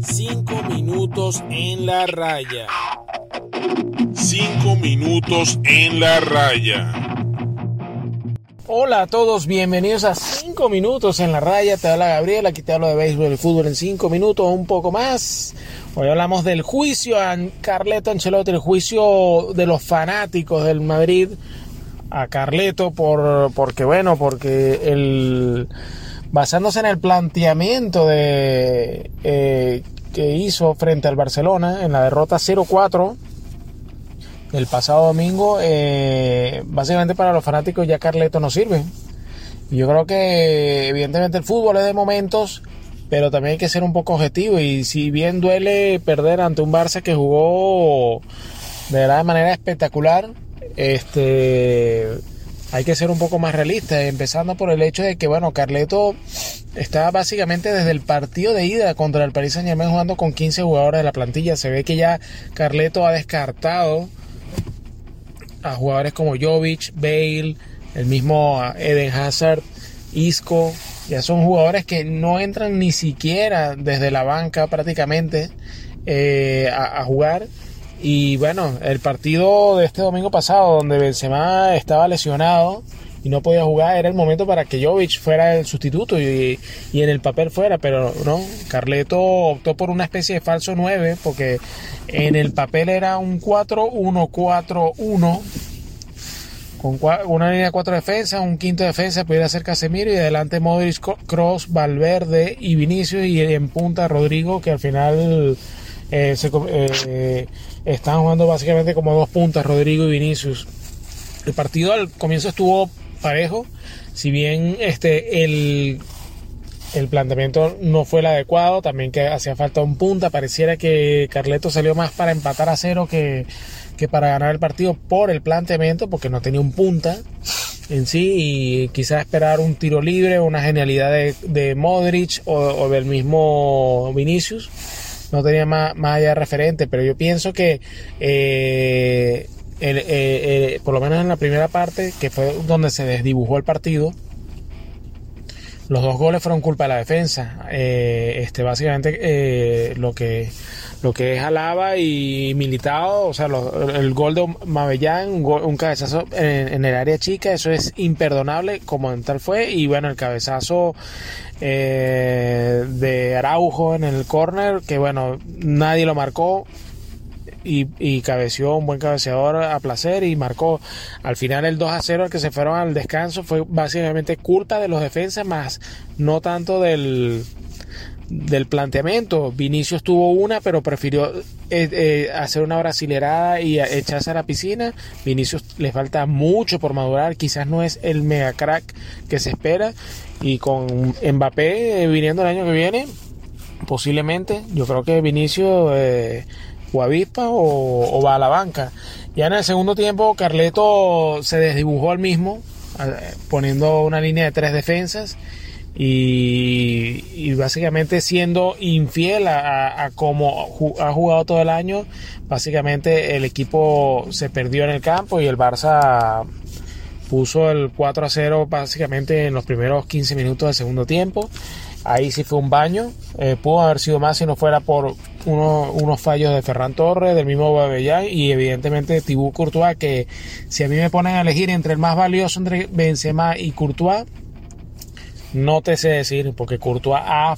Cinco minutos en la raya. Cinco minutos en la raya. Hola a todos, bienvenidos a 5 minutos en la raya. Te habla Gabriel, aquí te hablo de béisbol y fútbol en 5 minutos, un poco más. Hoy hablamos del juicio a Carleto Ancelotti, el juicio de los fanáticos del Madrid a Carleto por porque bueno, porque el basándose en el planteamiento de eh, que hizo frente al Barcelona en la derrota 0-4 el pasado domingo, eh, básicamente para los fanáticos ya Carleto no sirve. Yo creo que evidentemente el fútbol es de momentos, pero también hay que ser un poco objetivo. Y si bien duele perder ante un Barça que jugó de verdad de manera espectacular, este hay que ser un poco más realista, empezando por el hecho de que, bueno, Carleto está básicamente desde el partido de ida contra el Paris Saint Germain jugando con 15 jugadores de la plantilla. Se ve que ya Carleto ha descartado a jugadores como Jovic, Bale, el mismo Eden Hazard, Isco, ya son jugadores que no entran ni siquiera desde la banca prácticamente eh, a, jugar. Y bueno, el partido de este domingo pasado, donde Benzema estaba lesionado y no podía jugar, era el momento para que Jovic fuera el sustituto y, y en el papel fuera, pero no, Carleto optó por una especie de falso 9 porque en el papel era un 4-1-4-1 con una línea de cuatro defensas, un quinto defensa pudiera ser Casemiro y adelante Modric, Cross, Valverde y Vinicius y en punta Rodrigo que al final eh, eh, están jugando básicamente como dos puntas Rodrigo y Vinicius. El partido al comienzo estuvo parejo, si bien este el el planteamiento no fue el adecuado, también que hacía falta un punta, pareciera que Carleto salió más para empatar a cero que, que para ganar el partido por el planteamiento, porque no tenía un punta en sí y quizás esperar un tiro libre, una genialidad de, de Modric o, del mismo Vinicius, no tenía más, más allá de referente, pero yo pienso que eh, eh, eh, por lo menos en la primera parte, que fue donde se desdibujó el partido, los dos goles fueron culpa de la defensa. Este, básicamente lo que lo que es Alaba y Militado, o sea, el gol de Mavellán, un, cabezazo en, en, el área chica, eso es imperdonable como en tal fue. Y bueno, el cabezazo eh, de Araujo en el córner, que bueno, nadie lo marcó, y, y, cabeció un buen cabeceador a placer y marcó al final el 2 a 0 al que se fueron al descanso fue básicamente culpa de los defensas más no tanto del del planteamiento. Vinicius tuvo una pero prefirió eh, eh, hacer una brasilerada y echarse a la piscina. Vinicius le falta mucho por madurar quizás no es el mega crack que se espera. Y con Mbappé eh, viniendo el año que viene posiblemente yo creo que Vinicius o avispa o, o, va a la banca. Ya en el segundo tiempo Carleto se desdibujó al mismo, poniendo una línea de tres defensas y, básicamente siendo infiel a, como ha jugado todo el año. Básicamente el equipo se perdió en el campo y el Barça puso el 4 a 0 básicamente en los primeros 15 minutos del segundo tiempo. Ahí sí fue un baño. Eh, pudo haber sido más si no fuera por uno, unos fallos de Ferran Torres, del mismo Babellán y evidentemente de Tibú Courtois, que si a mí me ponen a elegir entre el más valioso entre Benzema y Courtois, no te sé decir, porque Courtois ha,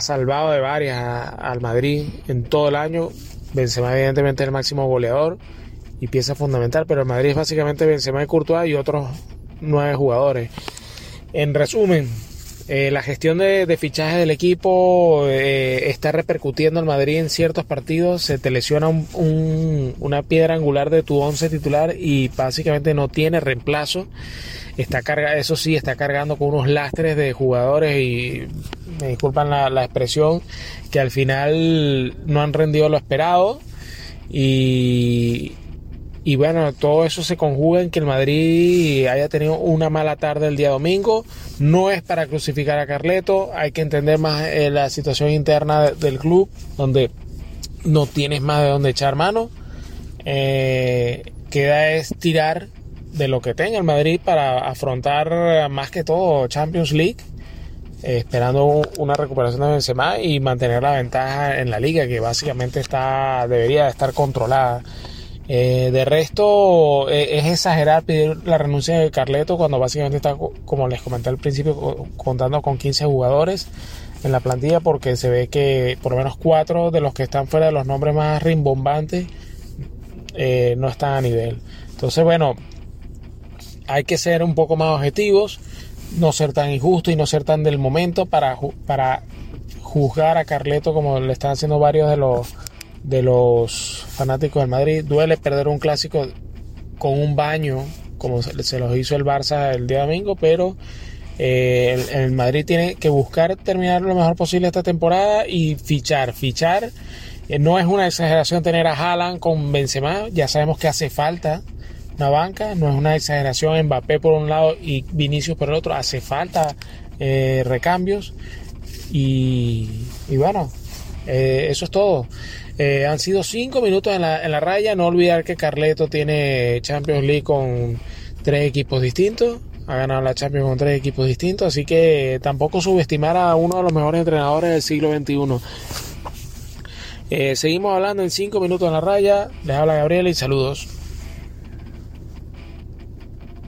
salvado de varias al Madrid en todo el año. Benzema evidentemente es el máximo goleador y pieza fundamental, pero el Madrid es básicamente Benzema y Courtois y otros nueve jugadores. En resumen, eh, la gestión de, de, fichaje del equipo eh, está repercutiendo en Madrid en ciertos partidos. Se te lesiona un, un, una piedra angular de tu once titular y básicamente no tiene reemplazo. Está carga, eso sí, está cargando con unos lastres de jugadores y me disculpan la, la expresión que al final no han rendido lo esperado. Y, y bueno, todo eso se conjuga en que el Madrid haya tenido una mala tarde el día domingo. No es para crucificar a Carleto, hay que entender más eh, la situación interna de, del club, donde no tienes más de dónde echar mano. Eh, queda es tirar de lo que tenga el Madrid para afrontar más que todo Champions League, eh, esperando una recuperación de Benzema y mantener la ventaja en la liga que básicamente está debería de estar controlada. Eh, de resto, eh, es exagerar pedir la renuncia de Carleto cuando básicamente está, como les comenté al principio, contando con 15 jugadores en la plantilla porque se ve que por lo menos cuatro de los que están fuera de los nombres más rimbombantes no están a nivel. Entonces, bueno, hay que ser un poco más objetivos, no ser tan injusto y no ser tan del momento para, para juzgar a Carleto como le están haciendo varios de los de los fanáticos del Madrid. Duele perder un clásico con un baño, como se los hizo el Barça el día domingo, pero eh, el, Madrid tiene que buscar terminar lo mejor posible esta temporada y fichar. Fichar eh, no es una exageración tener a Haaland con Benzema, ya sabemos que hace falta una banca, no es una exageración Mbappé por un lado y Vinicius por el otro, hace falta eh, recambios y, bueno, eh, eso es todo. Eh, han sido cinco minutos en la, en la raya, no olvidar que Carleto tiene Champions League con tres equipos distintos, ha ganado la Champions con tres equipos distintos, así que tampoco subestimar a uno de los mejores entrenadores del siglo XXI. seguimos hablando en cinco minutos en la raya. Les habla Gabriel y saludos.